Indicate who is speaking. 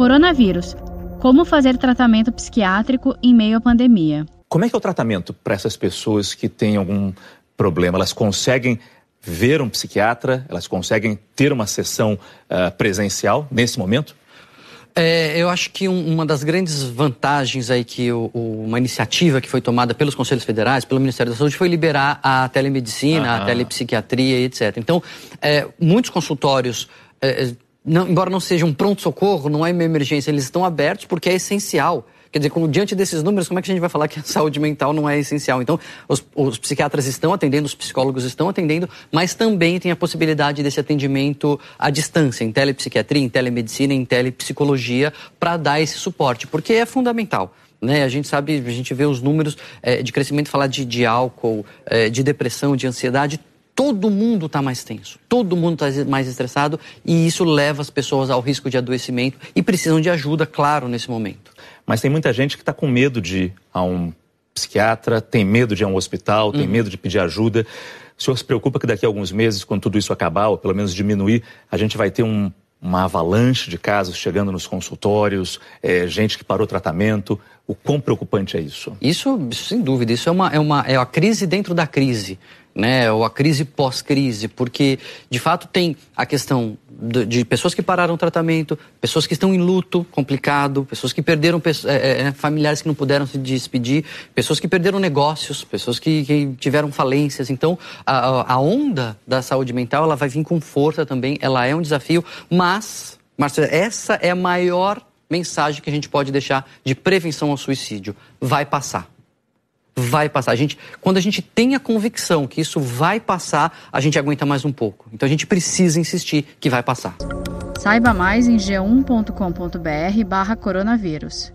Speaker 1: Coronavírus. Como fazer tratamento psiquiátrico em meio à pandemia?
Speaker 2: Como é que é o tratamento para essas pessoas que têm algum problema? Elas conseguem ver um psiquiatra? Elas conseguem ter uma sessão uh, presencial nesse momento?
Speaker 3: É, eu acho que um, uma das grandes vantagens aí que o, o, uma iniciativa que foi tomada pelos Conselhos Federais, pelo Ministério da Saúde, foi liberar a telemedicina, a telepsiquiatria, etc. Então, é, muitos consultórios, é, não, embora não seja um pronto-socorro, não é uma emergência, eles estão abertos porque é essencial Quer dizer, como, diante desses números, como é que a gente vai falar que a saúde mental não é essencial? Então, os, os, psiquiatras estão atendendo, os psicólogos estão atendendo, mas também tem a possibilidade desse atendimento à distância, em telepsiquiatria, em telemedicina, em telepsicologia, para dar esse suporte, porque é fundamental. Né? A gente sabe, a gente vê os números é, de crescimento, falar de, de álcool, é, de depressão, de ansiedade, todo mundo está mais tenso, todo mundo está mais estressado e isso leva as pessoas ao risco de adoecimento e precisam de ajuda, claro, nesse momento.
Speaker 2: Mas tem muita gente que está com medo de ir a um psiquiatra, tem medo de ir a um hospital, tem uhum. medo de pedir ajuda. O senhor se preocupa que daqui a alguns meses, quando tudo isso acabar, ou pelo menos diminuir, a gente vai ter um, uma avalanche de casos chegando nos consultórios, é, gente que parou tratamento. O quão preocupante é isso?
Speaker 3: Isso, sem dúvida, isso é uma, é uma é a crise dentro da crise né, ou a crise pós-crise, porque de fato tem a questão de, de, pessoas que pararam o tratamento, pessoas que estão em luto complicado, pessoas que perderam é, é, familiares que não puderam se despedir, pessoas que perderam negócios, pessoas que, que tiveram falências. Então, a, a onda da saúde mental ela vai vir com força também, ela é um desafio, mas, Marcelo, essa é a maior mensagem que a gente pode deixar de prevenção ao suicídio. Vai passar vai passar. A gente, quando a gente tem a convicção que isso vai passar, a gente aguenta mais um pouco. Então a gente precisa insistir que vai passar.
Speaker 1: Saiba mais em g1.com.br barra coronavírus.